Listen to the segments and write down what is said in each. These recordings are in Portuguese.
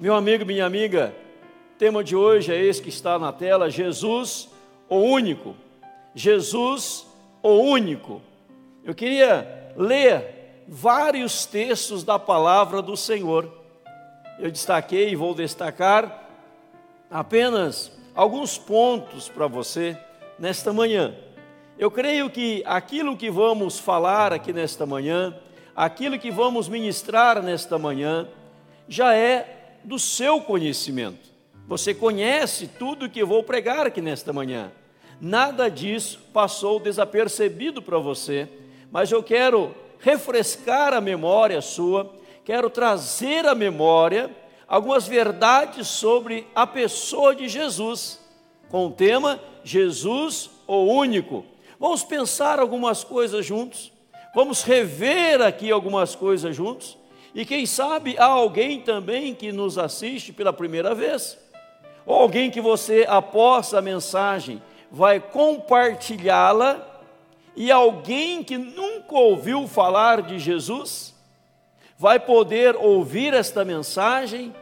Meu amigo, minha amiga, tema de hoje é esse que está na tela: Jesus, o único. Jesus, o único. Eu queria ler vários textos da palavra do Senhor. Eu destaquei e vou destacar apenas alguns pontos para você nesta manhã. Eu creio que aquilo que vamos falar aqui nesta manhã, aquilo que vamos ministrar nesta manhã, já é do seu conhecimento. Você conhece tudo que eu vou pregar aqui nesta manhã. Nada disso passou desapercebido para você, mas eu quero refrescar a memória sua, quero trazer à memória algumas verdades sobre a pessoa de Jesus, com o tema Jesus, o único. Vamos pensar algumas coisas juntos, vamos rever aqui algumas coisas juntos, e quem sabe há alguém também que nos assiste pela primeira vez, ou alguém que você, após a mensagem, vai compartilhá-la, e alguém que nunca ouviu falar de Jesus, vai poder ouvir esta mensagem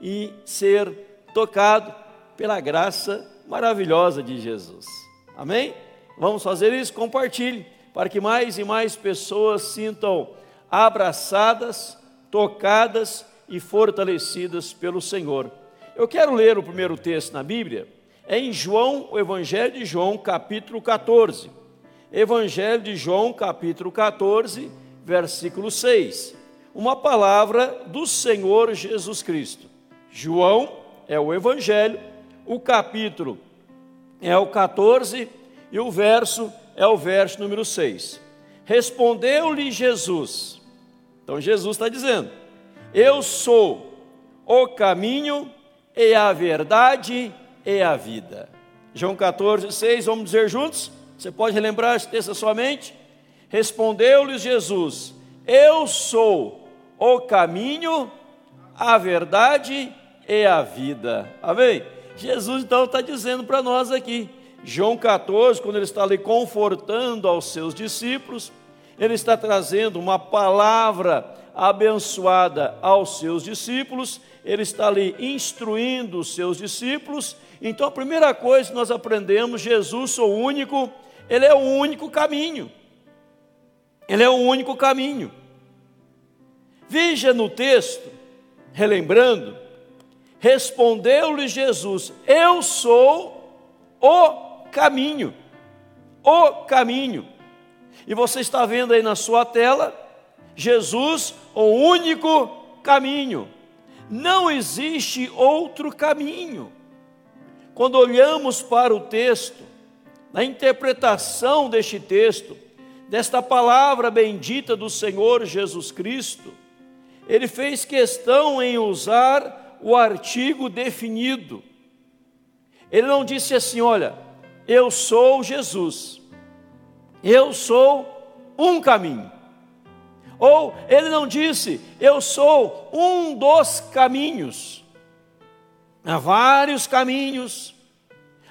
e ser tocado pela graça maravilhosa de Jesus. Amém? Vamos fazer isso? Compartilhe, para que mais e mais pessoas sintam abraçadas, tocadas e fortalecidas pelo Senhor. Eu quero ler o primeiro texto na Bíblia, é em João, o Evangelho de João, capítulo 14. Evangelho de João, capítulo 14, versículo 6. Uma palavra do Senhor Jesus Cristo. João é o Evangelho, o capítulo é o 14 e o verso é o verso número 6. Respondeu-lhe Jesus. Então Jesus está dizendo: Eu sou o caminho e a verdade e a vida. João 14, 6, vamos dizer juntos? Você pode relembrar esse texto mente? Respondeu-lhe Jesus: Eu sou o caminho, a verdade e a vida. Amém? Jesus então está dizendo para nós aqui: João 14, quando ele está ali confortando aos seus discípulos, ele está trazendo uma palavra abençoada aos seus discípulos, ele está ali instruindo os seus discípulos. Então, a primeira coisa que nós aprendemos: Jesus, o único, ele é o único caminho. Ele é o único caminho. Veja no texto, relembrando, respondeu-lhe Jesus: Eu sou o caminho. O caminho. E você está vendo aí na sua tela, Jesus, o único caminho. Não existe outro caminho. Quando olhamos para o texto, na interpretação deste texto, desta palavra bendita do Senhor Jesus Cristo, ele fez questão em usar o artigo definido. Ele não disse assim, olha, eu sou Jesus, eu sou um caminho. Ou ele não disse, eu sou um dos caminhos. Há vários caminhos,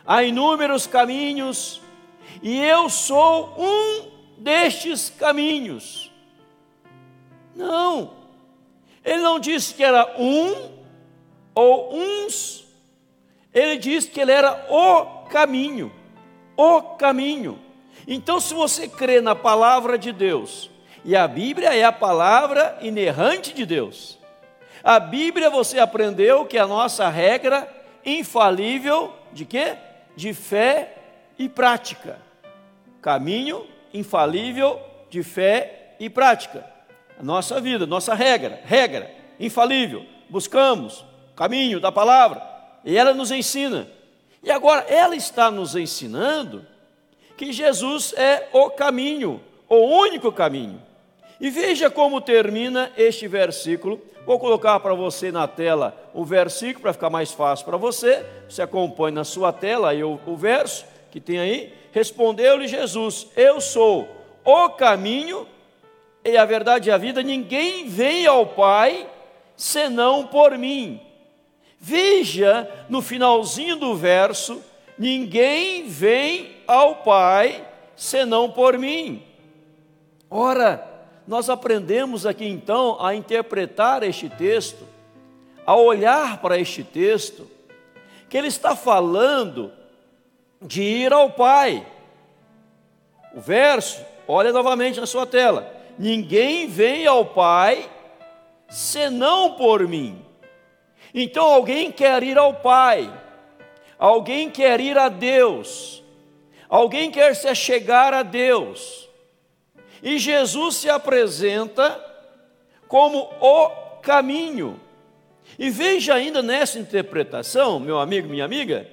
há inúmeros caminhos, e eu sou um destes caminhos. Não, ele não disse que era um ou uns, ele disse que ele era o caminho o caminho. Então, se você crê na palavra de Deus, e a Bíblia é a palavra inerrante de Deus, a Bíblia você aprendeu que é a nossa regra infalível de quê? De fé e prática. Caminho infalível de fé e prática. A nossa vida, nossa regra, regra infalível. Buscamos o caminho da palavra e ela nos ensina. E agora ela está nos ensinando que Jesus é o caminho, o único caminho. E veja como termina este versículo. Vou colocar para você na tela o versículo para ficar mais fácil para você. Você acompanha na sua tela aí o, o verso que tem aí. Respondeu-lhe Jesus: Eu sou o caminho e a verdade e a vida. Ninguém vem ao Pai senão por mim. Veja no finalzinho do verso: ninguém vem ao Pai senão por mim. Ora, nós aprendemos aqui então a interpretar este texto ao olhar para este texto, que ele está falando de ir ao Pai. O verso, olha novamente na sua tela: Ninguém vem ao Pai senão por mim. Então alguém quer ir ao Pai, alguém quer ir a Deus, alguém quer se chegar a Deus. E Jesus se apresenta como o caminho. E veja ainda nessa interpretação, meu amigo, minha amiga,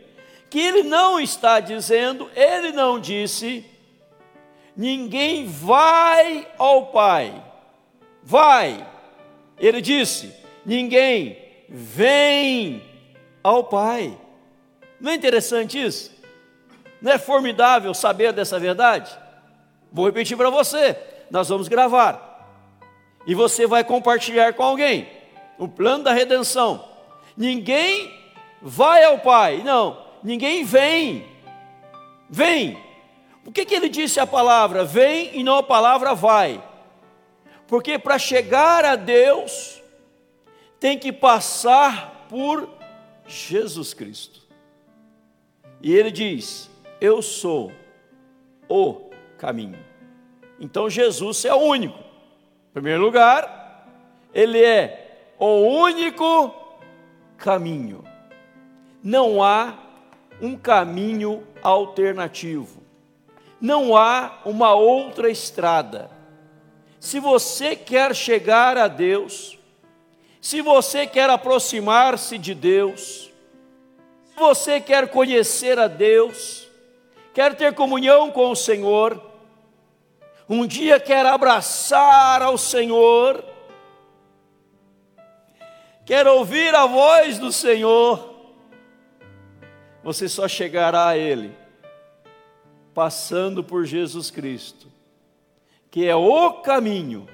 que ele não está dizendo, ele não disse, ninguém vai ao Pai, vai. Ele disse, ninguém vem ao Pai. Não é interessante isso? Não é formidável saber dessa verdade? Vou repetir para você, nós vamos gravar. E você vai compartilhar com alguém o plano da redenção. Ninguém vai ao Pai, não, ninguém vem. Vem. Por que, que ele disse a palavra vem e não a palavra vai? Porque para chegar a Deus, tem que passar por Jesus Cristo. E ele diz: Eu sou o caminho. Então Jesus é o único. Em primeiro lugar, ele é o único caminho. Não há um caminho alternativo. Não há uma outra estrada. Se você quer chegar a Deus, se você quer aproximar-se de Deus, se você quer conhecer a Deus, quer ter comunhão com o Senhor, um dia quer abraçar ao Senhor, quer ouvir a voz do Senhor, você só chegará a Ele passando por Jesus Cristo, que é o caminho,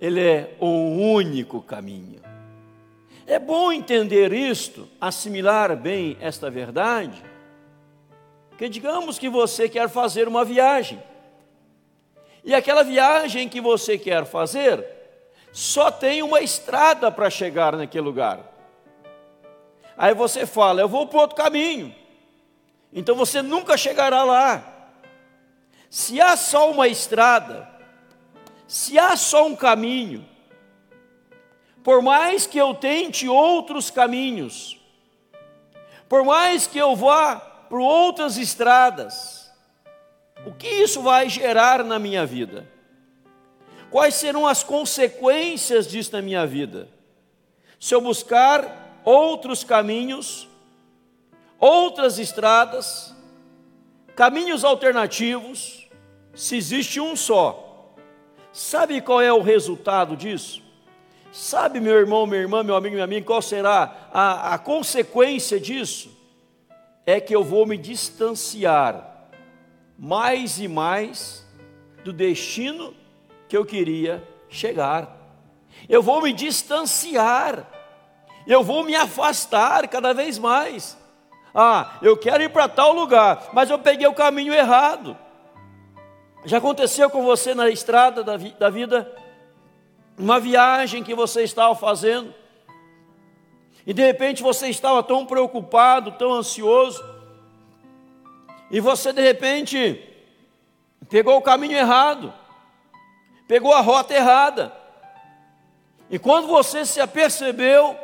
Ele é o único caminho. É bom entender isto, assimilar bem esta verdade, que digamos que você quer fazer uma viagem, e aquela viagem que você quer fazer, só tem uma estrada para chegar naquele lugar. Aí você fala, eu vou para outro caminho. Então você nunca chegará lá. Se há só uma estrada, se há só um caminho, por mais que eu tente outros caminhos, por mais que eu vá por outras estradas, o que isso vai gerar na minha vida? Quais serão as consequências disso na minha vida? Se eu buscar outros caminhos, outras estradas, caminhos alternativos, se existe um só, sabe qual é o resultado disso? Sabe, meu irmão, minha irmã, meu amigo, minha amiga, qual será a, a consequência disso? É que eu vou me distanciar mais e mais do destino que eu queria chegar. Eu vou me distanciar, eu vou me afastar cada vez mais. Ah, eu quero ir para tal lugar, mas eu peguei o caminho errado. Já aconteceu com você na estrada da, vi da vida? Uma viagem que você estava fazendo, e de repente você estava tão preocupado, tão ansioso, e você de repente pegou o caminho errado pegou a rota errada. E quando você se apercebeu,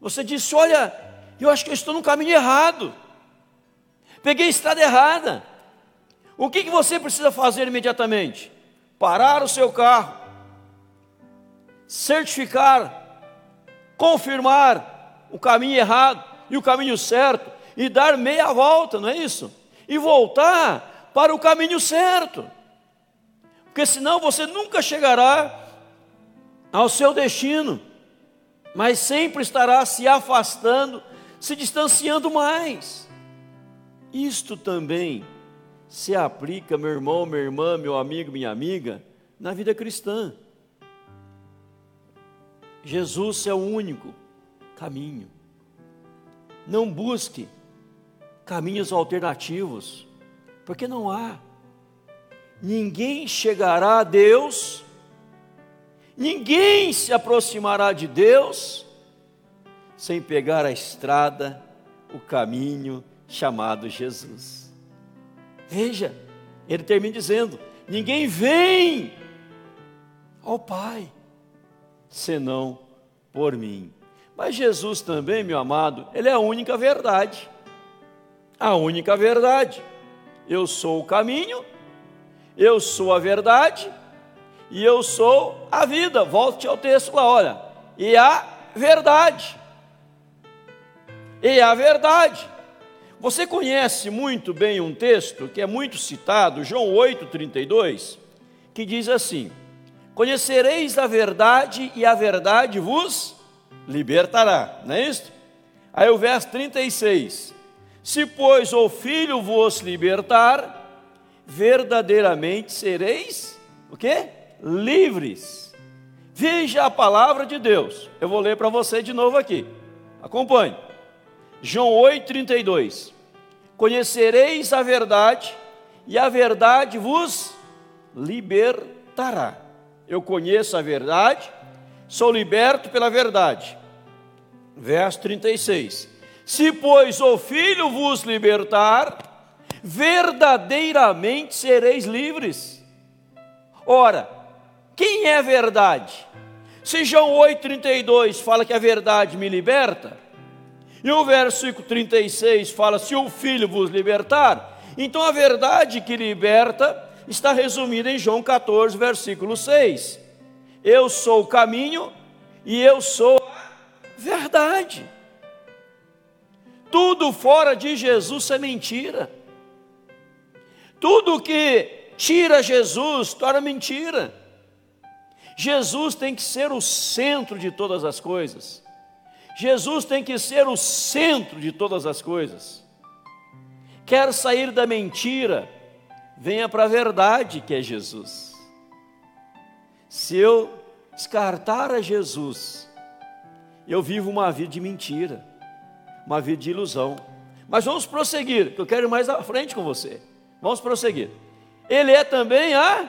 você disse: Olha, eu acho que eu estou no caminho errado. Peguei a estrada errada. O que, que você precisa fazer imediatamente? Parar o seu carro, certificar, confirmar o caminho errado e o caminho certo, e dar meia volta, não é isso? E voltar para o caminho certo porque senão você nunca chegará ao seu destino, mas sempre estará se afastando, se distanciando mais. Isto também se aplica, meu irmão, minha irmã, meu amigo, minha amiga, na vida cristã. Jesus é o único caminho. Não busque caminhos alternativos, porque não há ninguém chegará a Deus, Ninguém se aproximará de Deus sem pegar a estrada, o caminho chamado Jesus. Veja, ele termina dizendo: Ninguém vem ao Pai senão por mim. Mas Jesus também, meu amado, ele é a única verdade. A única verdade. Eu sou o caminho, eu sou a verdade e eu sou a vida. Volte ao texto lá, olha. E a verdade. E a verdade. Você conhece muito bem um texto que é muito citado, João 8:32, que diz assim: Conhecereis a verdade e a verdade vos libertará. Não é isso? Aí o verso 36. Se pois o filho vos libertar, verdadeiramente sereis o quê? Livres. Veja a palavra de Deus. Eu vou ler para você de novo aqui. Acompanhe. João 8:32. Conhecereis a verdade e a verdade vos libertará. Eu conheço a verdade, sou liberto pela verdade. Verso 36. Se, pois, o Filho vos libertar, verdadeiramente sereis livres. Ora, quem é verdade? Se João 8,32 fala que a verdade me liberta, e o versículo 36 fala: se o Filho vos libertar, então a verdade que liberta está resumida em João 14, versículo 6. Eu sou o caminho e eu sou a verdade. Tudo fora de Jesus é mentira. Tudo que tira Jesus torna mentira. Jesus tem que ser o centro de todas as coisas. Jesus tem que ser o centro de todas as coisas. Quer sair da mentira, venha para a verdade que é Jesus. Se eu descartar a Jesus, eu vivo uma vida de mentira, uma vida de ilusão. Mas vamos prosseguir, que eu quero ir mais à frente com você. Vamos prosseguir. Ele é também a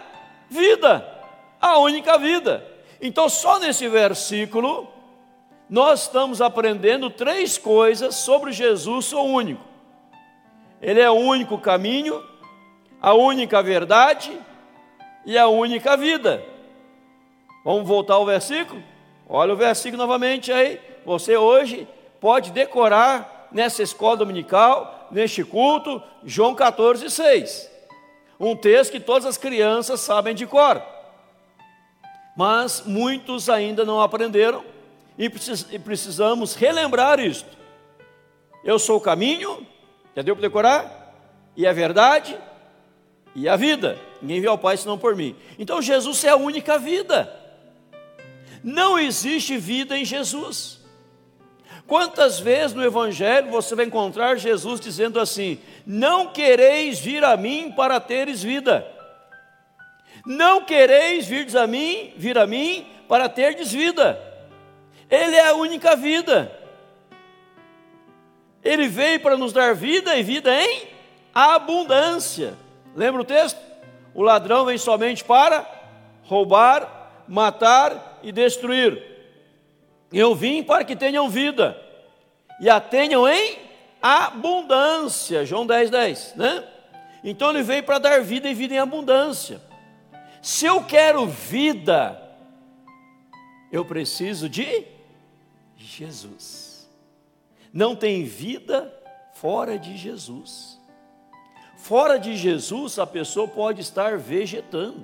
vida, a única vida. Então, só nesse versículo, nós estamos aprendendo três coisas sobre Jesus, o único. Ele é o único caminho, a única verdade e a única vida. Vamos voltar ao versículo? Olha o versículo novamente aí. Você hoje pode decorar nessa escola dominical, neste culto, João 14, 6. Um texto que todas as crianças sabem de cor. Mas muitos ainda não aprenderam e precisamos relembrar isto. Eu sou o caminho, já deu para decorar? E a verdade e a vida. Ninguém vê ao Pai senão por mim. Então Jesus é a única vida. Não existe vida em Jesus. Quantas vezes no Evangelho você vai encontrar Jesus dizendo assim: Não quereis vir a mim para teres vida. Não quereis vir a mim, vir a mim para terdes vida. Ele é a única vida. Ele veio para nos dar vida e vida em abundância. Lembra o texto? O ladrão vem somente para roubar, matar e destruir. Eu vim para que tenham vida e a tenham em abundância. João 10, 10, né? Então ele veio para dar vida e vida em abundância. Se eu quero vida, eu preciso de Jesus. Não tem vida fora de Jesus. Fora de Jesus, a pessoa pode estar vegetando.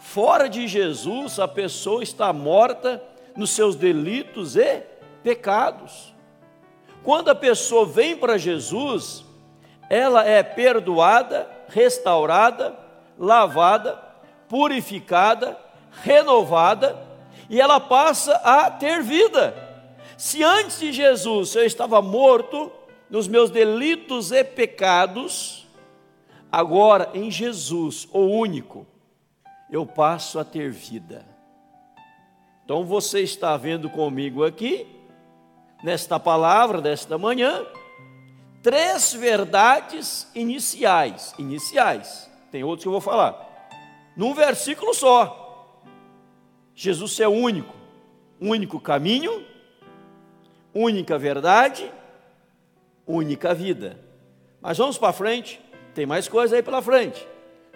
Fora de Jesus, a pessoa está morta nos seus delitos e pecados. Quando a pessoa vem para Jesus, ela é perdoada, restaurada, lavada, purificada, renovada e ela passa a ter vida. Se antes de Jesus eu estava morto nos meus delitos e pecados, agora em Jesus, o único, eu passo a ter vida. Então você está vendo comigo aqui, nesta palavra desta manhã, três verdades iniciais. Iniciais, tem outros que eu vou falar, num versículo só. Jesus é único, único caminho, única verdade, única vida. Mas vamos para frente, tem mais coisa aí pela frente.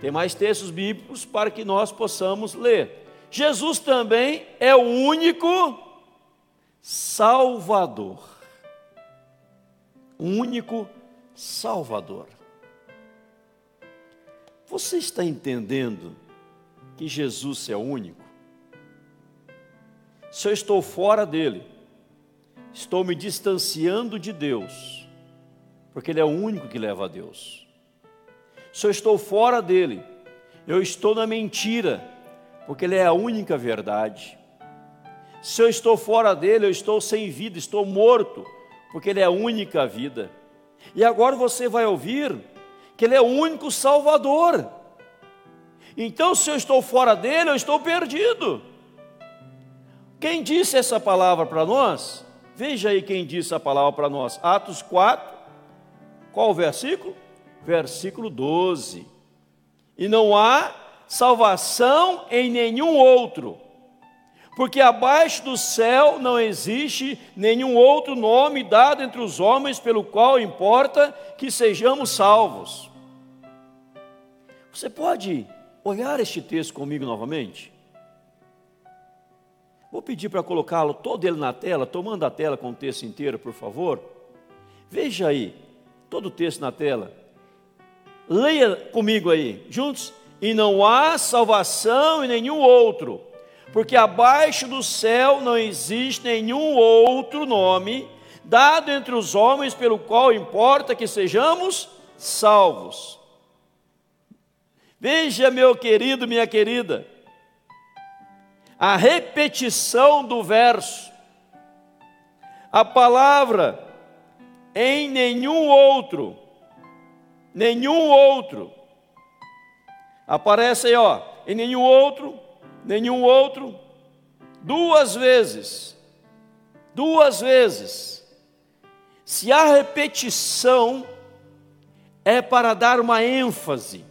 Tem mais textos bíblicos para que nós possamos ler. Jesus também é o único Salvador. O único Salvador. Você está entendendo que Jesus é o único? Se eu estou fora dele, estou me distanciando de Deus, porque Ele é o único que leva a Deus. Se eu estou fora dele, eu estou na mentira, porque Ele é a única verdade. Se eu estou fora dele, eu estou sem vida, estou morto, porque Ele é a única vida. E agora você vai ouvir que Ele é o único Salvador. Então, se eu estou fora dele, eu estou perdido. Quem disse essa palavra para nós? Veja aí quem disse a palavra para nós. Atos 4, qual o versículo? Versículo 12. E não há salvação em nenhum outro, porque abaixo do céu não existe nenhum outro nome dado entre os homens pelo qual importa que sejamos salvos. Você pode olhar este texto comigo novamente? Vou pedir para colocá-lo todo ele na tela, tomando a tela com o texto inteiro, por favor. Veja aí, todo o texto na tela. Leia comigo aí, juntos. E não há salvação em nenhum outro, porque abaixo do céu não existe nenhum outro nome dado entre os homens pelo qual importa que sejamos salvos. Veja, meu querido, minha querida, a repetição do verso, a palavra em nenhum outro, nenhum outro, aparece aí, ó, em nenhum outro, nenhum outro, duas vezes, duas vezes. Se a repetição é para dar uma ênfase,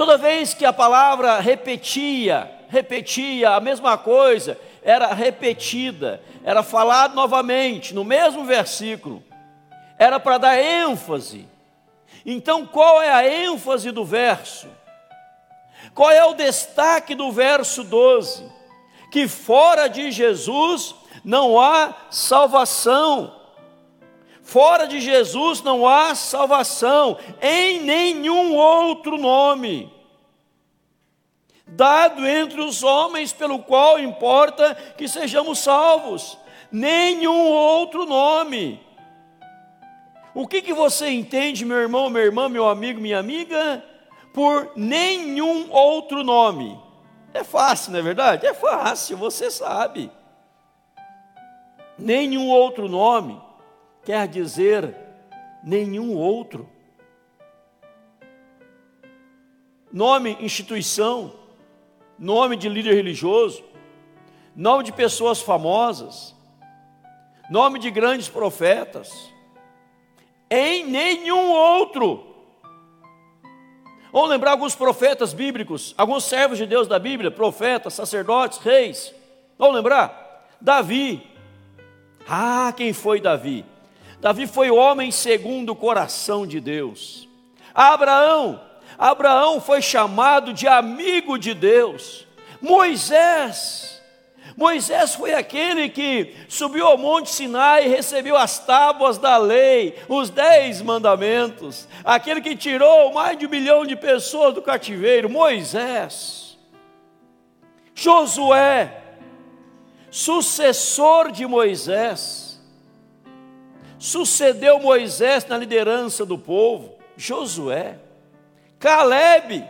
Toda vez que a palavra repetia, repetia a mesma coisa, era repetida, era falado novamente, no mesmo versículo, era para dar ênfase. Então, qual é a ênfase do verso? Qual é o destaque do verso 12? Que fora de Jesus não há salvação. Fora de Jesus não há salvação em nenhum outro nome dado entre os homens pelo qual importa que sejamos salvos, nenhum outro nome. O que, que você entende, meu irmão, minha irmã, meu amigo, minha amiga, por nenhum outro nome? É fácil, não é verdade? É fácil, você sabe. Nenhum outro nome quer dizer nenhum outro. Nome, instituição, nome de líder religioso, nome de pessoas famosas, nome de grandes profetas, em nenhum outro. Vamos lembrar alguns profetas bíblicos, alguns servos de Deus da Bíblia, profetas, sacerdotes, reis. Vamos lembrar? Davi. Ah, quem foi Davi? Davi foi homem segundo o coração de Deus. Abraão, Abraão foi chamado de amigo de Deus. Moisés, Moisés foi aquele que subiu ao Monte Sinai e recebeu as tábuas da lei, os dez mandamentos, aquele que tirou mais de um milhão de pessoas do cativeiro. Moisés, Josué, sucessor de Moisés, sucedeu Moisés na liderança do povo, Josué, Caleb,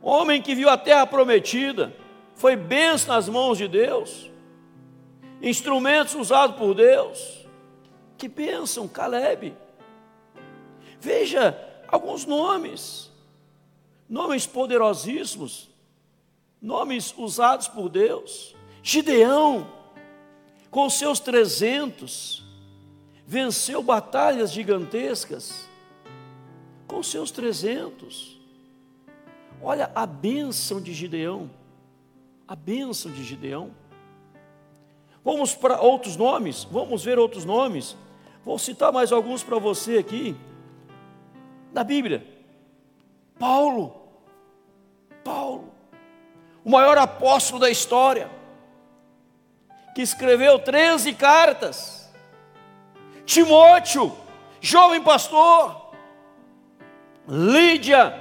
homem que viu a terra prometida, foi benção nas mãos de Deus, instrumentos usados por Deus, que bênção, Caleb. Veja alguns nomes, nomes poderosíssimos, nomes usados por Deus. Gideão, com seus trezentos, venceu batalhas gigantescas, com seus trezentos. Olha a bênção de Gideão. a bênção de Gideão. Vamos para outros nomes, vamos ver outros nomes. Vou citar mais alguns para você aqui. Na Bíblia, Paulo, Paulo, o maior apóstolo da história, que escreveu 13 cartas. Timóteo, jovem pastor. Lídia,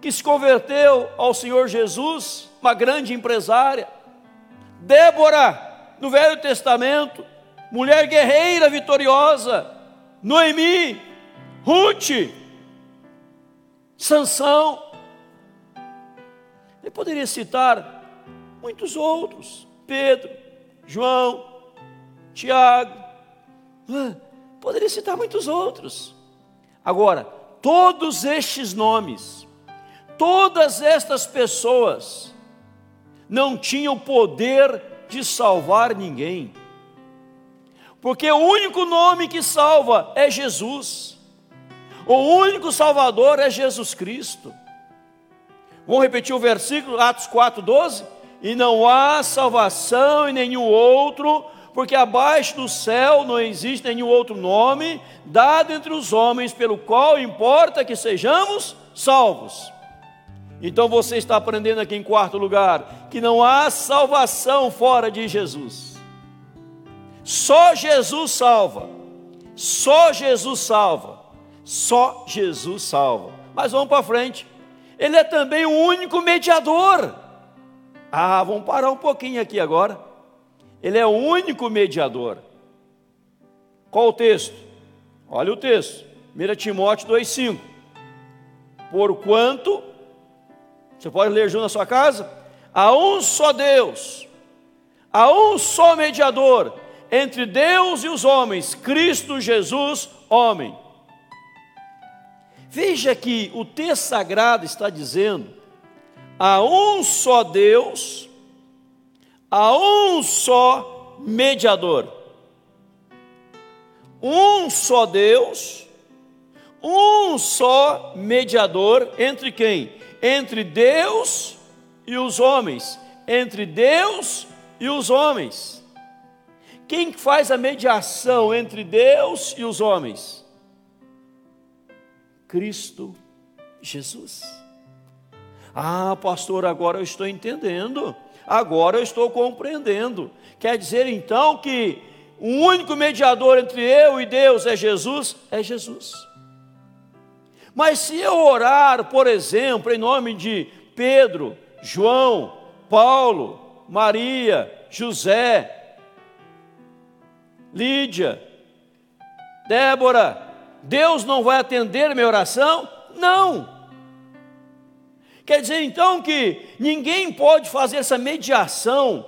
que se converteu ao Senhor Jesus, uma grande empresária. Débora, no Velho Testamento, mulher guerreira vitoriosa. Noemi, Ruth, Sansão. Eu poderia citar muitos outros. Pedro, João, Tiago, poderia citar muitos outros. Agora, todos estes nomes, todas estas pessoas, não tinham poder de salvar ninguém, porque o único nome que salva é Jesus, o único Salvador é Jesus Cristo. Vamos repetir o versículo, Atos 4, 12? e não há salvação em nenhum outro, porque abaixo do céu não existe nenhum outro nome dado entre os homens pelo qual importa que sejamos salvos. Então você está aprendendo aqui em quarto lugar que não há salvação fora de Jesus. Só Jesus salva. Só Jesus salva. Só Jesus salva. Mas vamos para frente. Ele é também o único mediador ah, vamos parar um pouquinho aqui agora. Ele é o único mediador. Qual o texto? Olha o texto. 1 Timóteo 2,5. Porquanto, você pode ler junto na sua casa? Há um só Deus, há um só mediador entre Deus e os homens, Cristo Jesus, homem. Veja que o texto sagrado está dizendo Há um só Deus, há um só mediador. Um só Deus, um só mediador entre quem? Entre Deus e os homens. Entre Deus e os homens. Quem faz a mediação entre Deus e os homens? Cristo Jesus. Ah, pastor, agora eu estou entendendo, agora eu estou compreendendo. Quer dizer então que o único mediador entre eu e Deus é Jesus? É Jesus. Mas se eu orar, por exemplo, em nome de Pedro, João, Paulo, Maria, José, Lídia, Débora, Deus não vai atender minha oração? Não. Quer dizer então que ninguém pode fazer essa mediação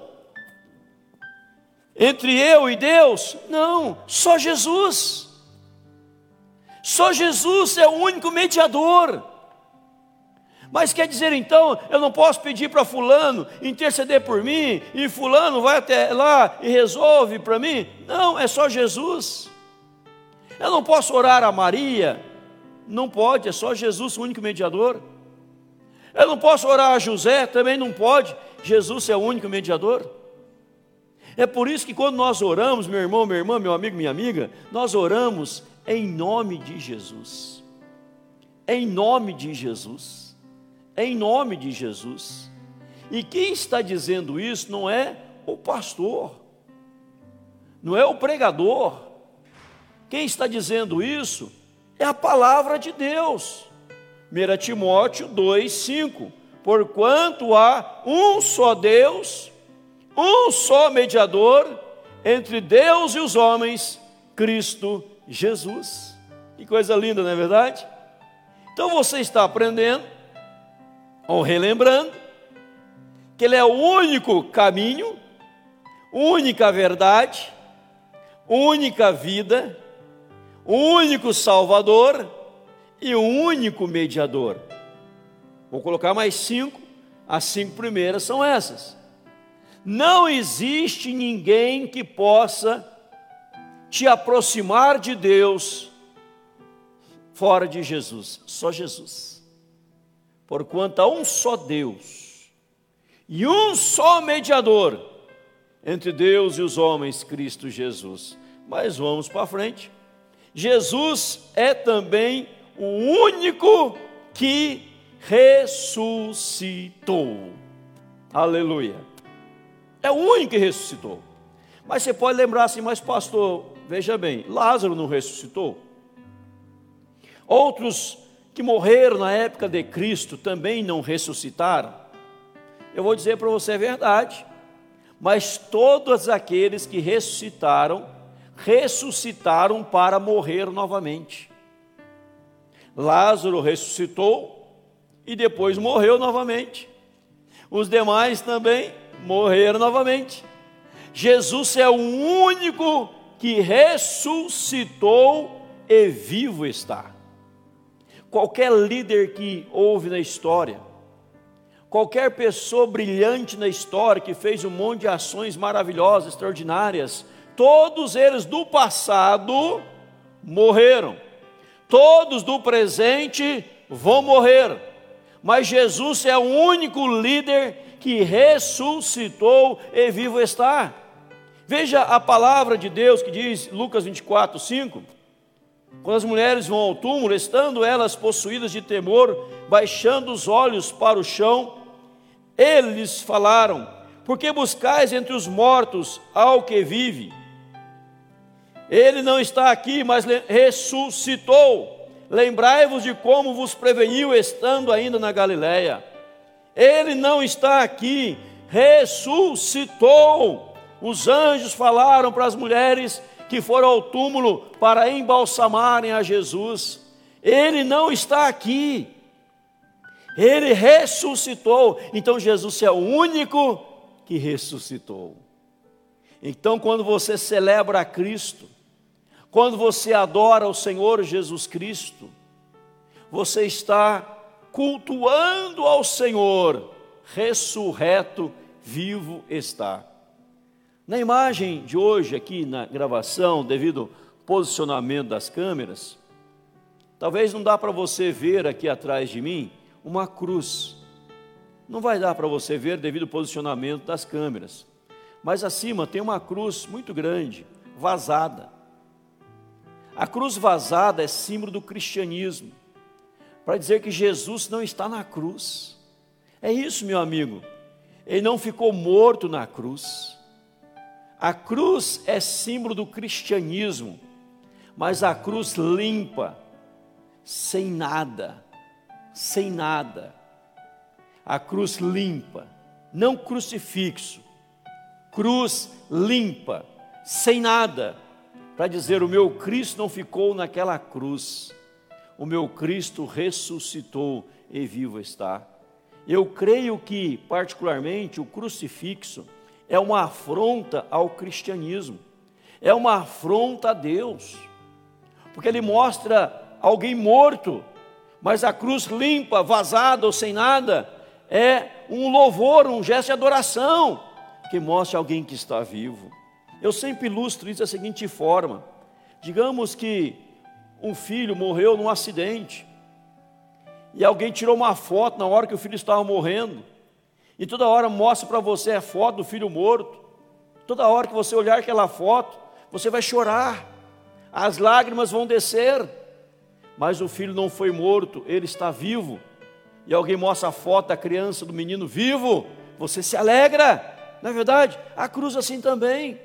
entre eu e Deus? Não, só Jesus. Só Jesus é o único mediador. Mas quer dizer então, eu não posso pedir para Fulano interceder por mim, e Fulano vai até lá e resolve para mim? Não, é só Jesus. Eu não posso orar a Maria? Não pode, é só Jesus o único mediador. Eu não posso orar a José, também não pode. Jesus é o único mediador. É por isso que quando nós oramos, meu irmão, minha irmã, meu amigo, minha amiga, nós oramos em nome de Jesus. Em nome de Jesus. Em nome de Jesus. E quem está dizendo isso não é o pastor, não é o pregador. Quem está dizendo isso é a palavra de Deus. 1 Timóteo 2,5: Porquanto há um só Deus, um só mediador entre Deus e os homens, Cristo Jesus. Que coisa linda, não é verdade? Então você está aprendendo, ou relembrando, que Ele é o único caminho, única verdade, única vida, único Salvador e o único mediador. Vou colocar mais cinco, as cinco primeiras são essas. Não existe ninguém que possa te aproximar de Deus fora de Jesus, só Jesus. Porquanto há um só Deus e um só mediador entre Deus e os homens, Cristo Jesus. Mas vamos para frente. Jesus é também o único que ressuscitou. Aleluia. É o único que ressuscitou. Mas você pode lembrar assim, mas pastor, veja bem, Lázaro não ressuscitou? Outros que morreram na época de Cristo também não ressuscitaram? Eu vou dizer para você a verdade, mas todos aqueles que ressuscitaram, ressuscitaram para morrer novamente. Lázaro ressuscitou e depois morreu novamente. Os demais também morreram novamente. Jesus é o único que ressuscitou e vivo está. Qualquer líder que houve na história, qualquer pessoa brilhante na história que fez um monte de ações maravilhosas, extraordinárias, todos eles do passado morreram, todos do presente vão morrer, mas Jesus é o único líder que ressuscitou e vivo está. Veja a palavra de Deus que diz, Lucas 24, 5. Quando as mulheres vão ao túmulo, estando elas possuídas de temor, baixando os olhos para o chão, eles falaram: Por que buscais entre os mortos ao que vive? Ele não está aqui, mas ressuscitou. Lembrai-vos de como vos preveniu estando ainda na Galiléia. Ele não está aqui, ressuscitou. Os anjos falaram para as mulheres que foram ao túmulo para embalsamarem a Jesus. Ele não está aqui. Ele ressuscitou. Então Jesus é o único que ressuscitou. Então, quando você celebra a Cristo, quando você adora o Senhor Jesus Cristo, você está cultuando ao Senhor, ressurreto, vivo está. Na imagem de hoje, aqui na gravação, devido ao posicionamento das câmeras, talvez não dá para você ver aqui atrás de mim uma cruz. Não vai dar para você ver devido ao posicionamento das câmeras. Mas acima tem uma cruz muito grande, vazada. A cruz vazada é símbolo do cristianismo, para dizer que Jesus não está na cruz. É isso, meu amigo. Ele não ficou morto na cruz. A cruz é símbolo do cristianismo, mas a cruz limpa, sem nada, sem nada. A cruz limpa, não crucifixo, cruz limpa, sem nada, para dizer: o meu Cristo não ficou naquela cruz, o meu Cristo ressuscitou e vivo está. Eu creio que, particularmente, o crucifixo, é uma afronta ao cristianismo, é uma afronta a Deus, porque ele mostra alguém morto, mas a cruz limpa, vazada ou sem nada, é um louvor, um gesto de adoração, que mostra alguém que está vivo. Eu sempre ilustro isso da seguinte forma: digamos que um filho morreu num acidente, e alguém tirou uma foto na hora que o filho estava morrendo, e toda hora mostra para você a foto do filho morto. Toda hora que você olhar aquela foto, você vai chorar. As lágrimas vão descer. Mas o filho não foi morto, ele está vivo. E alguém mostra a foto da criança, do menino vivo, você se alegra. Não é verdade? A cruz assim também.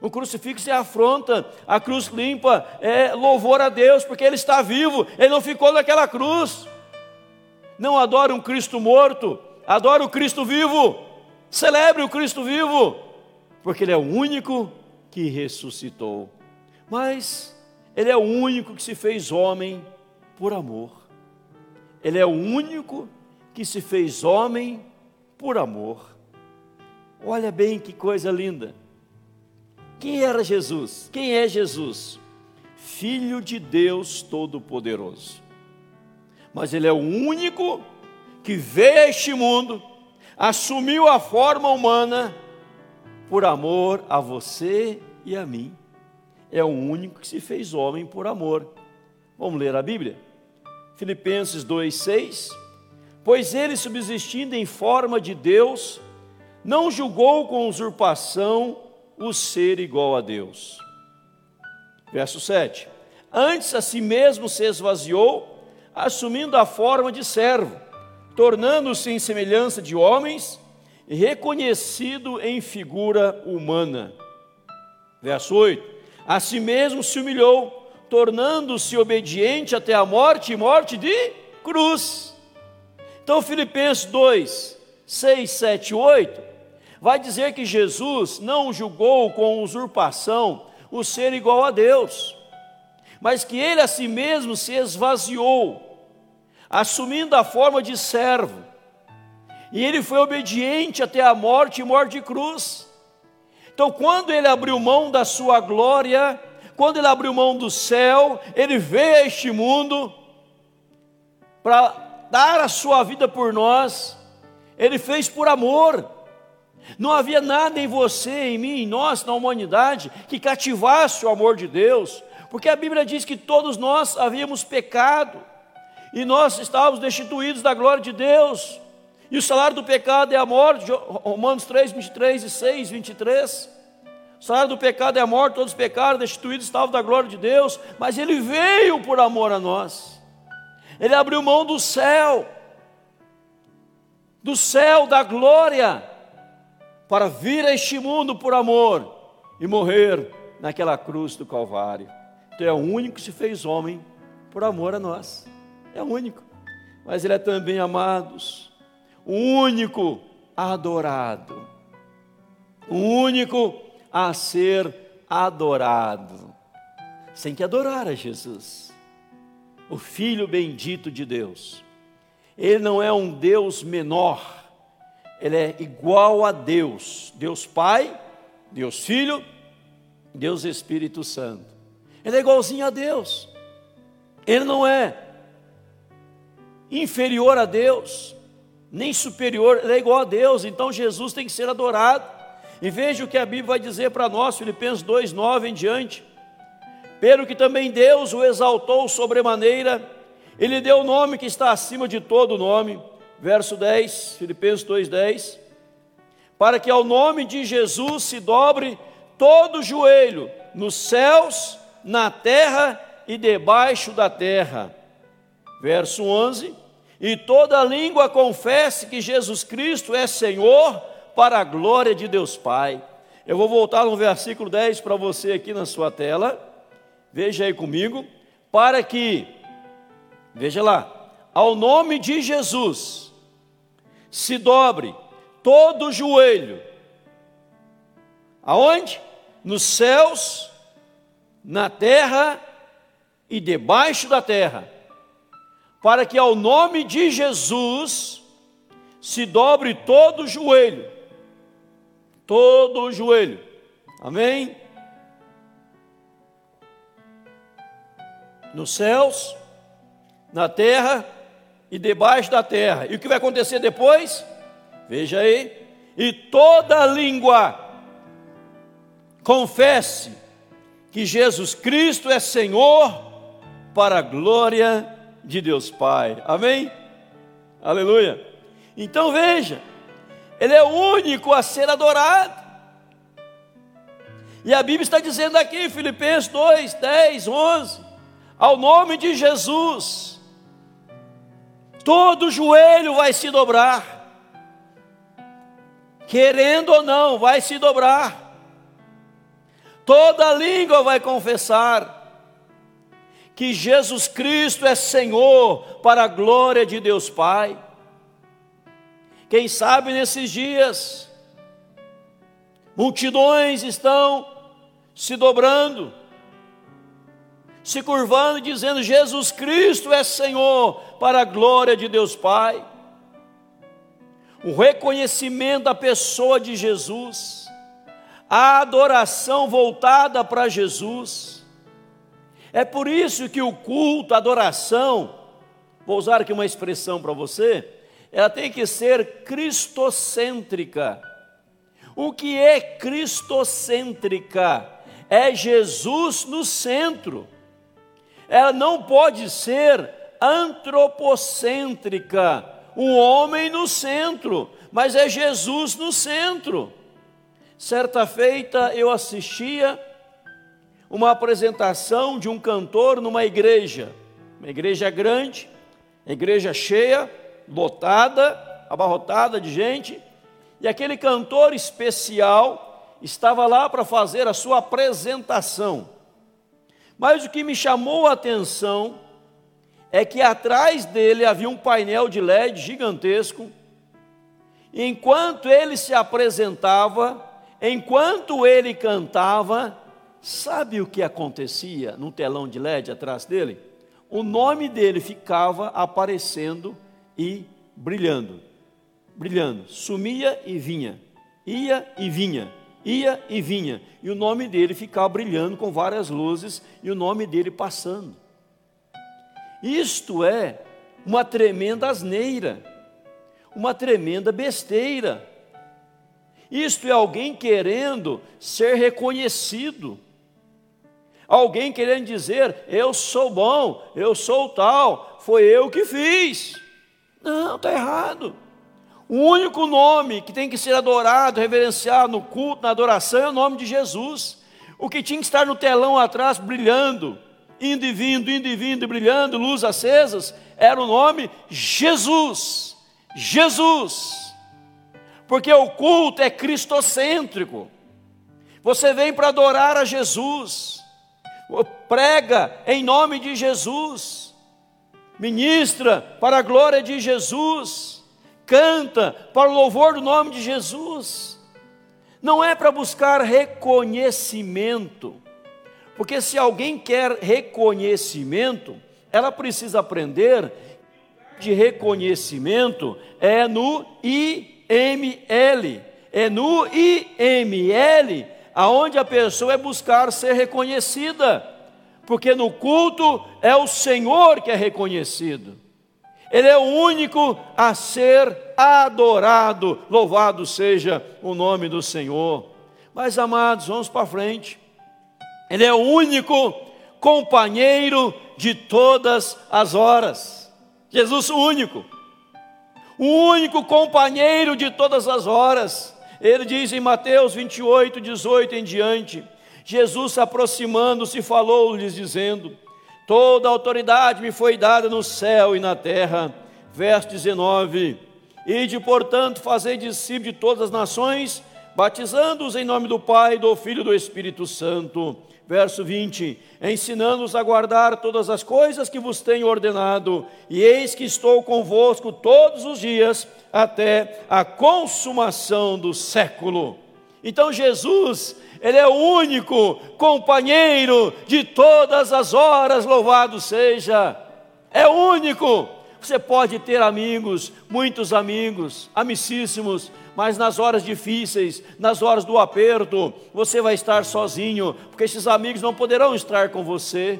O crucifixo é afronta, a cruz limpa é louvor a Deus, porque ele está vivo, ele não ficou naquela cruz. Não adora um Cristo morto, adore o Cristo vivo, celebre o Cristo vivo, porque Ele é o único que ressuscitou. Mas Ele é o único que se fez homem por amor. Ele é o único que se fez homem por amor. Olha bem que coisa linda. Quem era Jesus? Quem é Jesus? Filho de Deus Todo-Poderoso. Mas Ele é o único que veio a este mundo, assumiu a forma humana por amor a você e a mim. É o único que se fez homem por amor. Vamos ler a Bíblia? Filipenses 2:6. Pois ele subsistindo em forma de Deus, não julgou com usurpação o ser igual a Deus. Verso 7. Antes a si mesmo se esvaziou, assumindo a forma de servo, tornando-se em semelhança de homens reconhecido em figura humana. Verso 8: A si mesmo se humilhou, tornando-se obediente até a morte e morte de cruz. Então, Filipenses 2, 6, 7, 8, vai dizer que Jesus não julgou com usurpação o ser igual a Deus, mas que ele a si mesmo se esvaziou, assumindo a forma de servo, e ele foi obediente até a morte e morte de cruz. Então, quando ele abriu mão da sua glória, quando ele abriu mão do céu, ele veio a este mundo para dar a sua vida por nós, ele fez por amor. Não havia nada em você, em mim, em nós, na humanidade, que cativasse o amor de Deus, porque a Bíblia diz que todos nós havíamos pecado e nós estávamos destituídos da glória de Deus. E o salário do pecado é a morte, Romanos 3, 23 e 6, 23. O salário do pecado é a morte, todos pecaram, destituídos estavam da glória de Deus, mas Ele veio por amor a nós. Ele abriu mão do céu, do céu, da glória, para vir a este mundo por amor e morrer naquela cruz do Calvário. Então é o único que se fez homem por amor a nós. É o único. Mas Ele é também, amados, o único adorado, o único a ser adorado. Sem que adorar a Jesus, o Filho bendito de Deus. Ele não é um Deus menor, ele é igual a Deus, Deus Pai, Deus Filho, Deus Espírito Santo. Ele é igualzinho a Deus. Ele não é inferior a Deus, nem superior, ele é igual a Deus, então Jesus tem que ser adorado. E veja o que a Bíblia vai dizer para nós, Filipenses 2, 9 em diante. Pelo que também Deus o exaltou sobremaneira, ele deu o nome que está acima de todo nome. Verso 10, Filipenses 2, 10. Para que ao nome de Jesus se dobre todo joelho, nos céus, na terra e debaixo da terra. Verso 11 e toda língua confesse que Jesus Cristo é Senhor, para a glória de Deus Pai. Eu vou voltar no versículo 10 para você aqui na sua tela, veja aí comigo, para que, veja lá, ao nome de Jesus, se dobre todo joelho, aonde? Nos céus, na terra e debaixo da terra para que ao nome de Jesus se dobre todo o joelho, todo o joelho, amém? Nos céus, na terra e debaixo da terra. E o que vai acontecer depois? Veja aí. E toda língua confesse que Jesus Cristo é Senhor para a glória de Deus Pai. Amém? Aleluia. Então veja, Ele é o único a ser adorado. E a Bíblia está dizendo aqui, Filipenses 2, 10, 11, ao nome de Jesus, todo joelho vai se dobrar, querendo ou não, vai se dobrar, toda língua vai confessar que Jesus Cristo é Senhor para a glória de Deus Pai. Quem sabe nesses dias, multidões estão se dobrando, se curvando, dizendo: Jesus Cristo é Senhor para a glória de Deus Pai. O reconhecimento da pessoa de Jesus, a adoração voltada para Jesus é por isso que o culto, a adoração, vou usar aqui uma expressão para você, ela tem que ser cristocêntrica. O que é cristocêntrica? É Jesus no centro. Ela não pode ser antropocêntrica, um homem no centro, mas é Jesus no centro. Certa feita eu assistia uma apresentação de um cantor numa igreja, uma igreja grande, igreja cheia, lotada, abarrotada de gente, e aquele cantor especial estava lá para fazer a sua apresentação. Mas o que me chamou a atenção é que atrás dele havia um painel de LED gigantesco. Enquanto ele se apresentava, enquanto ele cantava, sabe o que acontecia no telão de LED atrás dele? O nome dele ficava aparecendo e brilhando, brilhando, sumia e vinha, ia e vinha, ia e vinha, e o nome dele ficava brilhando com várias luzes e o nome dele passando. Isto é uma tremenda asneira, uma tremenda besteira. Isto é alguém querendo ser reconhecido, alguém querendo dizer: eu sou bom, eu sou tal, foi eu que fiz. Não, está errado. O único nome que tem que ser adorado, reverenciado no culto, na adoração, é o nome de Jesus. O que tinha que estar no telão atrás brilhando, indo e vindo, indo e vindo, brilhando, luz acesas, era o nome Jesus. Jesus. Porque o culto é cristocêntrico. Você vem para adorar a Jesus. Prega em nome de Jesus. Ministra para a glória de Jesus. Canta para o louvor do nome de Jesus. Não é para buscar reconhecimento porque se alguém quer reconhecimento, ela precisa aprender de reconhecimento é no IML. É no IML aonde a pessoa é buscar ser reconhecida. Porque no culto é o Senhor que é reconhecido. Ele é o único a ser adorado. Louvado seja o nome do Senhor. Mas amados, vamos para frente. Ele é o único companheiro de todas as horas. Jesus, único. O único companheiro de todas as horas. Ele diz em Mateus 28, 18 em diante: Jesus aproximando-se, falou-lhes, dizendo: Toda autoridade me foi dada no céu e na terra. Verso 19: Ide, portanto, fazei discípulos de todas as nações, batizando-os em nome do Pai, do Filho e do Espírito Santo verso 20: Ensinando-os a guardar todas as coisas que vos tenho ordenado, e eis que estou convosco todos os dias, até a consumação do século. Então Jesus, Ele é o único companheiro de todas as horas, louvado seja, é único. Você pode ter amigos, muitos amigos, amicíssimos, mas nas horas difíceis, nas horas do aperto, você vai estar sozinho, porque esses amigos não poderão estar com você.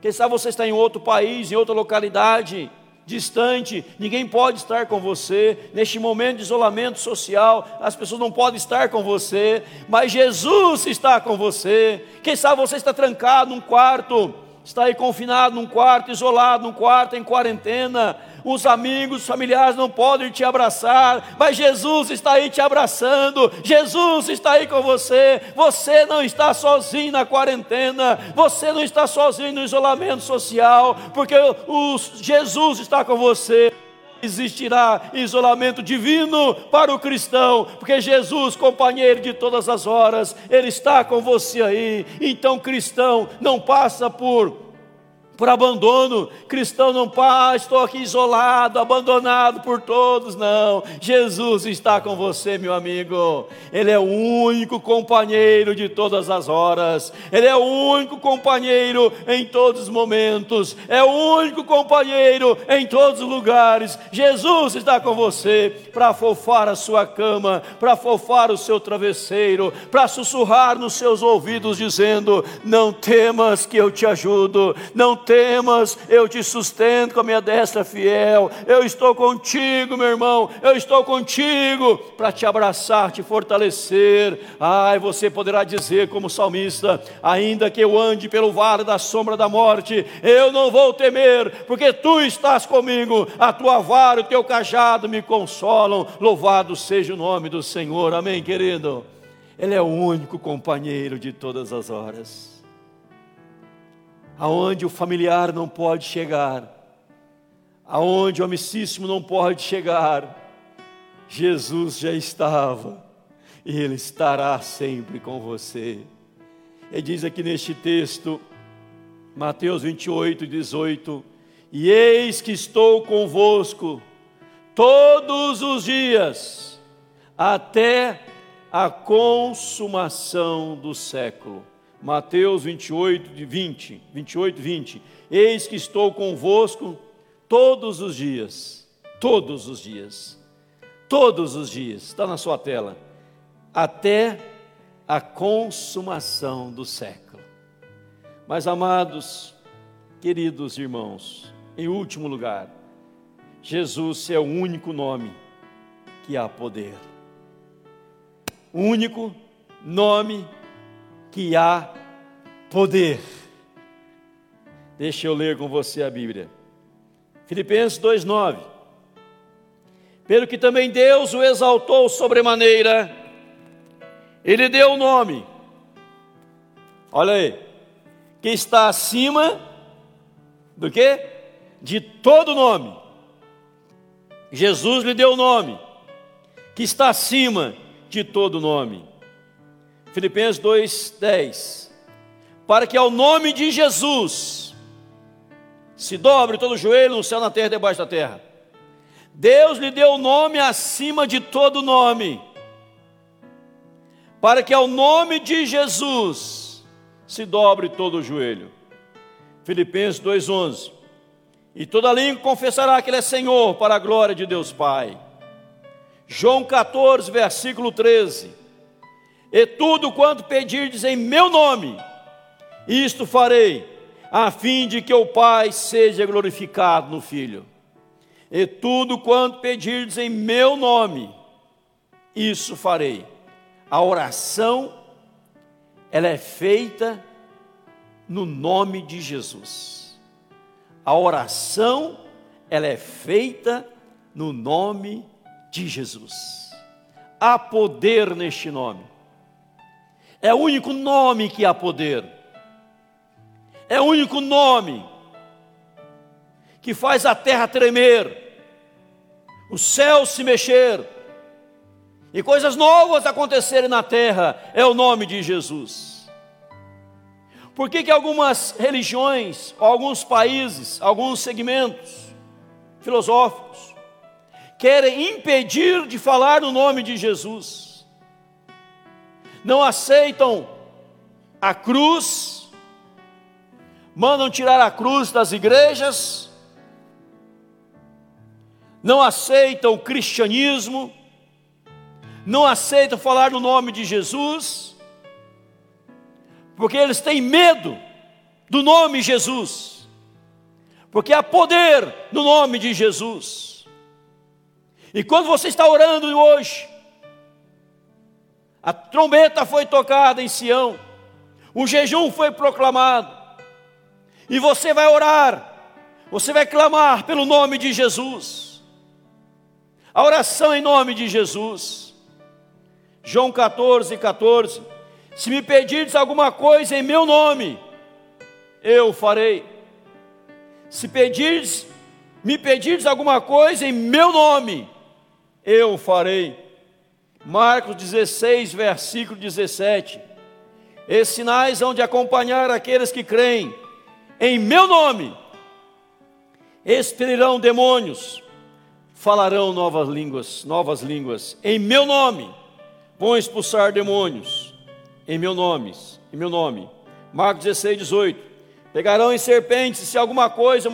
Quem sabe você está em outro país, em outra localidade, distante, ninguém pode estar com você. Neste momento de isolamento social, as pessoas não podem estar com você, mas Jesus está com você. Quem sabe você está trancado num quarto, está aí confinado num quarto, isolado num quarto, em quarentena, os amigos, os familiares não podem te abraçar, mas Jesus está aí te abraçando, Jesus está aí com você, você não está sozinho na quarentena, você não está sozinho no isolamento social, porque o, Jesus está com você existirá isolamento divino para o cristão, porque Jesus, companheiro de todas as horas, Ele está com você aí. Então, cristão, não passa por por abandono. Cristão não, pá, estou aqui isolado, abandonado por todos. Não, Jesus está com você, meu amigo. Ele é o único companheiro de todas as horas. Ele é o único companheiro em todos os momentos. É o único companheiro em todos os lugares. Jesus está com você para fofar a sua cama, para fofar o seu travesseiro, para sussurrar nos seus ouvidos dizendo: "Não temas que eu te ajudo. Não temas, eu te sustento com a minha destra fiel. Eu estou contigo, meu irmão, eu estou contigo para te abraçar, te fortalecer. Ai, você poderá dizer, como salmista: ainda que eu ande pelo vale da sombra da morte, eu não vou temer, porque tu estás comigo, a tua vara, o teu cajado me consolam. Louvado seja o nome do Senhor, amém, querido. Ele é o único companheiro de todas as horas. Aonde o familiar não pode chegar, aonde o amicíssimo não pode chegar, Jesus já estava e Ele estará sempre com você. Ele diz aqui neste texto, Mateus 28, 18: E eis que estou convosco todos os dias, até a consumação do século. Mateus 28, 20, 28, 20. Eis que estou convosco todos os dias, todos os dias, todos os dias, está na sua tela, até a consumação do século. Mas, amados, queridos irmãos, em último lugar, Jesus é o único nome que há poder único nome que há poder. Deixa eu ler com você a Bíblia. Filipenses 2:9. Pelo que também Deus o exaltou sobremaneira, ele deu o nome. Olha aí, que está acima do que? De todo nome. Jesus lhe deu o nome, que está acima de todo nome. Filipenses 2:10. Para que ao nome de Jesus se dobre todo o joelho no céu, na terra e debaixo da terra. Deus lhe deu o nome acima de todo nome. Para que ao nome de Jesus se dobre todo o joelho. Filipenses 2:11. E toda língua confessará que ele é Senhor para a glória de Deus Pai. João 14, versículo 13. E tudo quanto pedirdes em meu nome, isto farei, a fim de que o Pai seja glorificado no Filho. E tudo quanto pedirdes em meu nome, isso farei. A oração, ela é feita no nome de Jesus. A oração, ela é feita no nome de Jesus. Há poder neste nome. É o único nome que há poder. É o único nome que faz a terra tremer, o céu se mexer e coisas novas acontecerem na terra. É o nome de Jesus. Por que, que algumas religiões, alguns países, alguns segmentos filosóficos, querem impedir de falar no nome de Jesus. Não aceitam a cruz, mandam tirar a cruz das igrejas, não aceitam o cristianismo, não aceitam falar no nome de Jesus, porque eles têm medo do nome Jesus, porque há poder no nome de Jesus. E quando você está orando hoje, a trombeta foi tocada em Sião, o jejum foi proclamado, e você vai orar, você vai clamar pelo nome de Jesus, a oração em nome de Jesus. João 14, 14: Se me pedirdes alguma coisa em meu nome, eu farei. Se pedirdes, me pedirdes alguma coisa em meu nome, eu farei. Marcos 16, versículo 17. Esses sinais hão de acompanhar aqueles que creem em meu nome. Expelirão demônios, falarão novas línguas, novas línguas em meu nome. Vão expulsar demônios em meu nome, em meu nome. Marcos 16, 18. Pegarão em serpentes, se alguma coisa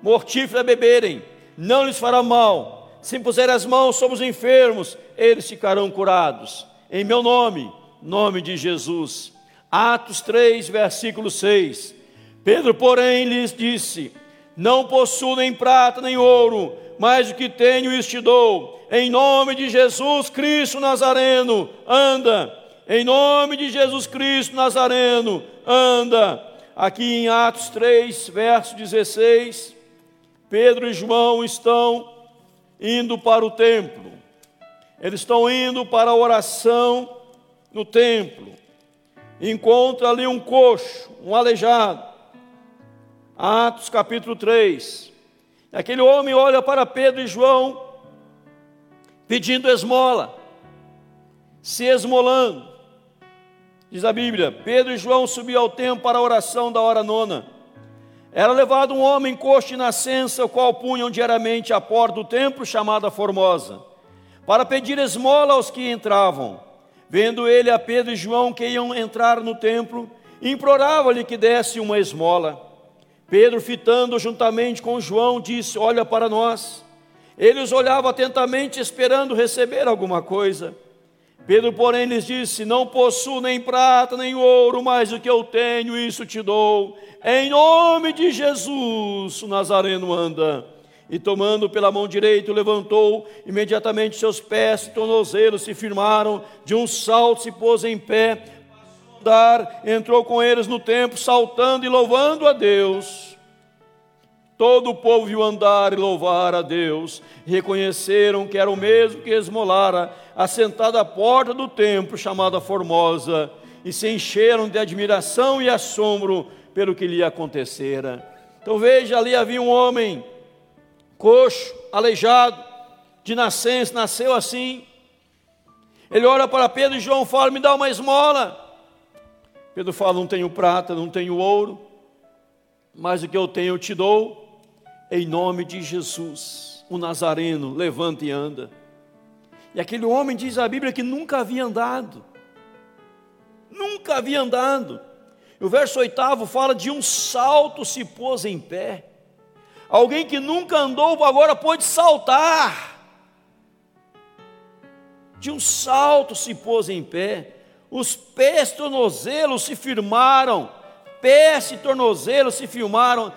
mortífera beberem, não lhes fará mal se puser as mãos sobre os enfermos, eles ficarão curados. Em meu nome, nome de Jesus. Atos 3, versículo 6. Pedro, porém, lhes disse: Não possuo nem prata nem ouro, mas o que tenho isso te dou. Em nome de Jesus Cristo Nazareno, anda. Em nome de Jesus Cristo Nazareno, anda. Aqui em Atos 3, verso 16, Pedro e João estão indo para o templo. Eles estão indo para a oração no templo. Encontra ali um coxo, um aleijado. Atos capítulo 3. Aquele homem olha para Pedro e João pedindo esmola, se esmolando. Diz a Bíblia: Pedro e João subiam ao templo para a oração da hora nona. Era levado um homem coxo de nascença, o qual punham diariamente à porta do templo, chamada Formosa, para pedir esmola aos que entravam. Vendo ele a Pedro e João que iam entrar no templo, implorava-lhe que desse uma esmola. Pedro, fitando juntamente com João, disse: Olha para nós. Ele os olhava atentamente, esperando receber alguma coisa. Pedro, porém, lhes disse: Não possuo nem prata nem ouro, mas o que eu tenho, isso te dou. Em nome de Jesus, o Nazareno anda. E tomando pela mão direita, levantou, imediatamente seus pés e tornozelos se firmaram, de um salto se pôs em pé, andar, entrou com eles no templo, saltando e louvando a Deus. Todo o povo viu andar e louvar a Deus, reconheceram que era o mesmo que esmolara, assentado à porta do templo, chamada Formosa, e se encheram de admiração e assombro pelo que lhe acontecera. Então veja, ali havia um homem, coxo, aleijado, de nascença, nasceu assim. Ele olha para Pedro e João fala: Me dá uma esmola. Pedro fala: Não tenho prata, não tenho ouro, mas o que eu tenho eu te dou em nome de Jesus, o Nazareno, levanta e anda. E aquele homem diz a Bíblia que nunca havia andado, nunca havia andado. E o verso oitavo fala de um salto se pôs em pé. Alguém que nunca andou agora pôde saltar. De um salto se pôs em pé. Os pés tornozelos se firmaram. Pés e tornozelos se firmaram, fir,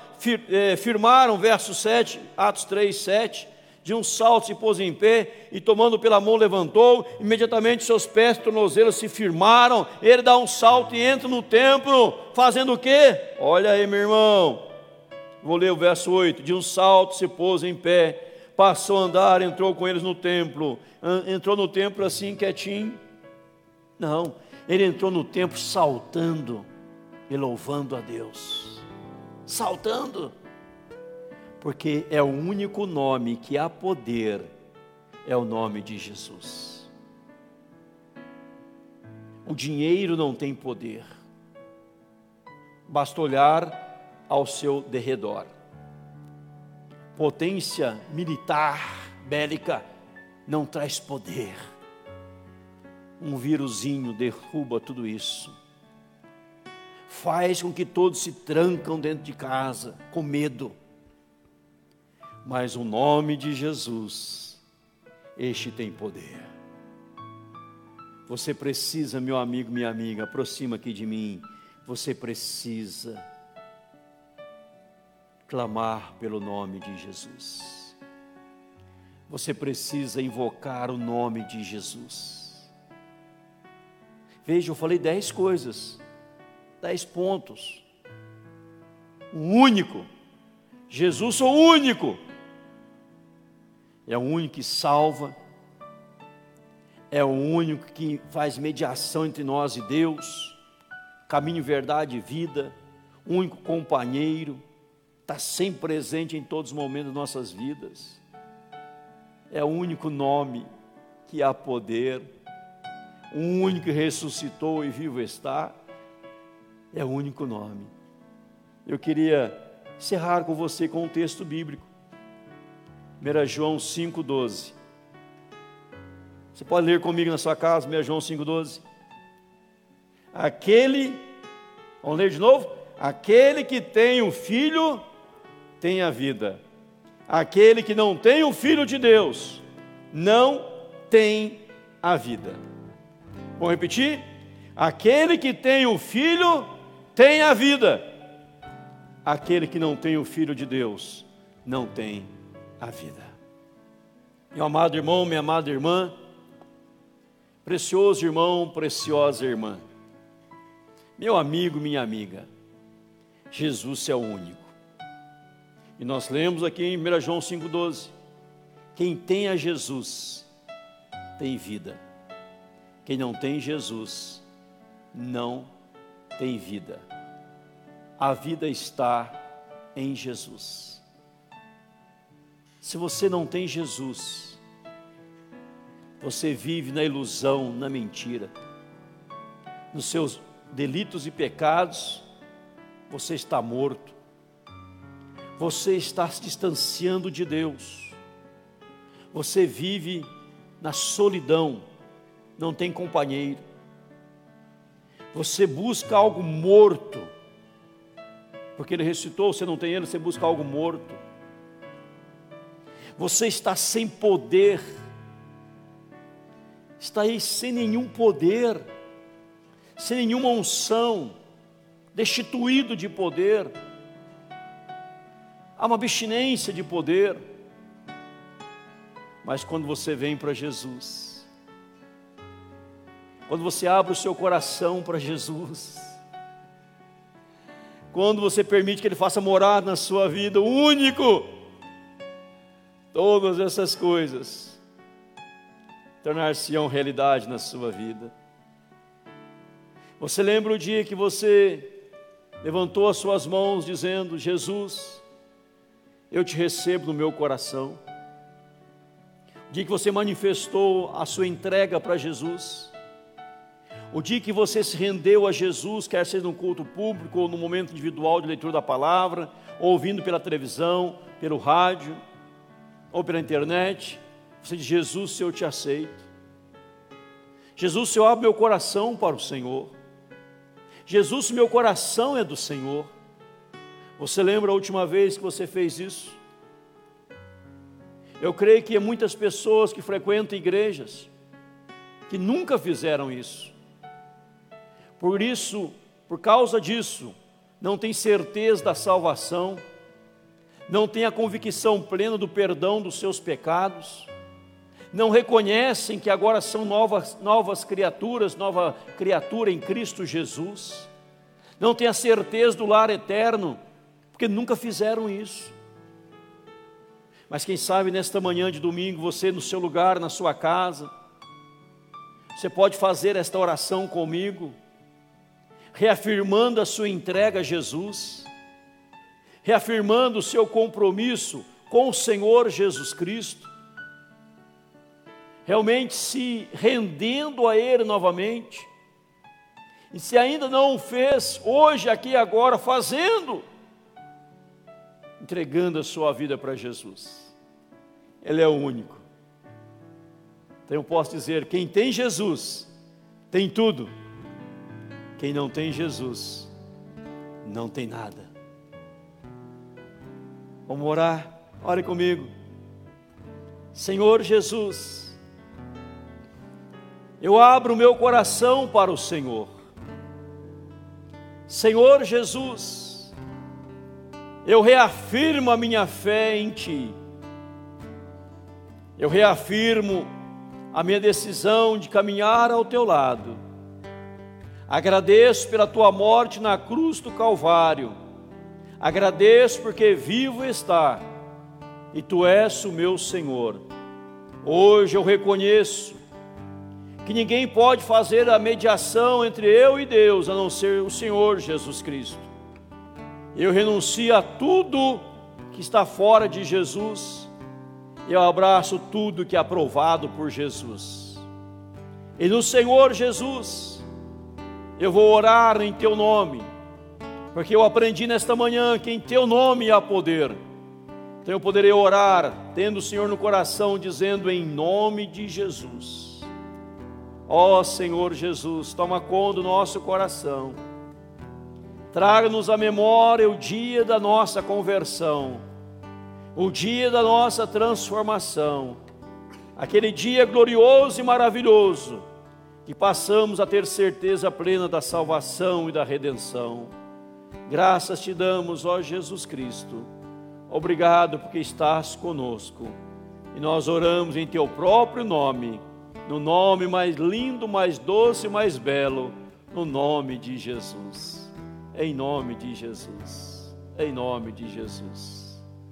firmaram, verso 7, Atos 3, 7, de um salto se pôs em pé e tomando pela mão levantou, imediatamente seus pés tornozelos se firmaram, ele dá um salto e entra no templo, fazendo o quê? Olha aí, meu irmão, vou ler o verso 8, de um salto se pôs em pé, passou a andar, entrou com eles no templo, entrou no templo assim quietinho, não, ele entrou no templo saltando e louvando a Deus saltando, porque é o único nome que há poder, é o nome de Jesus. O dinheiro não tem poder, basta olhar ao seu derredor. Potência militar, bélica, não traz poder. Um vírusinho derruba tudo isso faz com que todos se trancam dentro de casa com medo. Mas o nome de Jesus, este tem poder. Você precisa, meu amigo, minha amiga, aproxima aqui de mim. Você precisa clamar pelo nome de Jesus. Você precisa invocar o nome de Jesus. Veja, eu falei dez coisas dez pontos. O único. Jesus o único. É o único que salva. É o único que faz mediação entre nós e Deus. Caminho, verdade e vida. Único companheiro. Está sempre presente em todos os momentos das nossas vidas. É o único nome que há poder. O único que ressuscitou e vivo está é o único nome. Eu queria encerrar com você com um texto bíblico. 1 João 5,12. Você pode ler comigo na sua casa, 1 João 5,12. Aquele, vamos ler de novo? Aquele que tem um filho, tem a vida. Aquele que não tem o filho de Deus, não tem a vida. Vou repetir? Aquele que tem o filho, tem a vida. aquele que não tem o Filho de Deus não tem a vida. Meu amado irmão, minha amada irmã, precioso irmão, preciosa irmã, meu amigo, minha amiga, Jesus é o único. E nós lemos aqui em 1 João 5,12: quem tem a Jesus tem vida, quem não tem Jesus não tem vida. A vida está em Jesus. Se você não tem Jesus, você vive na ilusão, na mentira, nos seus delitos e pecados, você está morto, você está se distanciando de Deus, você vive na solidão, não tem companheiro, você busca algo morto, porque ele ressuscitou, você não tem ele, você busca algo morto. Você está sem poder, está aí sem nenhum poder, sem nenhuma unção, destituído de poder, há uma abstinência de poder, mas quando você vem para Jesus, quando você abre o seu coração para Jesus, quando você permite que Ele faça morar na sua vida, o único, todas essas coisas tornar-se-ão realidade na sua vida. Você lembra o dia que você levantou as suas mãos dizendo: Jesus, eu te recebo no meu coração. O dia que você manifestou a sua entrega para Jesus o dia que você se rendeu a Jesus, quer seja no culto público ou no momento individual de leitura da palavra, ou ouvindo pela televisão, pelo rádio, ou pela internet, você diz: Jesus, eu te aceito. Jesus, se eu abro meu coração para o Senhor. Jesus, meu coração é do Senhor. Você lembra a última vez que você fez isso? Eu creio que há muitas pessoas que frequentam igrejas que nunca fizeram isso. Por isso, por causa disso, não tem certeza da salvação, não tem a convicção plena do perdão dos seus pecados, não reconhecem que agora são novas, novas criaturas, nova criatura em Cristo Jesus, não tem a certeza do lar eterno, porque nunca fizeram isso. Mas quem sabe nesta manhã de domingo, você no seu lugar, na sua casa, você pode fazer esta oração comigo reafirmando a sua entrega a Jesus, reafirmando o seu compromisso com o Senhor Jesus Cristo, realmente se rendendo a Ele novamente, e se ainda não o fez, hoje, aqui agora, fazendo, entregando a sua vida para Jesus, Ele é o único. Então eu posso dizer: quem tem Jesus, tem tudo quem não tem Jesus, não tem nada. Vamos orar? Ore comigo. Senhor Jesus, eu abro o meu coração para o Senhor. Senhor Jesus, eu reafirmo a minha fé em Ti. Eu reafirmo a minha decisão de caminhar ao Teu lado Agradeço pela tua morte na cruz do Calvário. Agradeço porque vivo está e tu és o meu Senhor. Hoje eu reconheço que ninguém pode fazer a mediação entre eu e Deus a não ser o Senhor Jesus Cristo. Eu renuncio a tudo que está fora de Jesus. Eu abraço tudo que é aprovado por Jesus. E no Senhor Jesus eu vou orar em teu nome, porque eu aprendi nesta manhã que em teu nome há poder. Então eu poderei orar, tendo o Senhor no coração, dizendo em nome de Jesus. Ó oh, Senhor Jesus, toma conta do nosso coração. Traga-nos à memória o dia da nossa conversão, o dia da nossa transformação, aquele dia glorioso e maravilhoso que passamos a ter certeza plena da salvação e da redenção. Graças te damos, ó Jesus Cristo. Obrigado porque estás conosco. E nós oramos em teu próprio nome, no nome mais lindo, mais doce, mais belo, no nome de Jesus. Em nome de Jesus. Em nome de Jesus.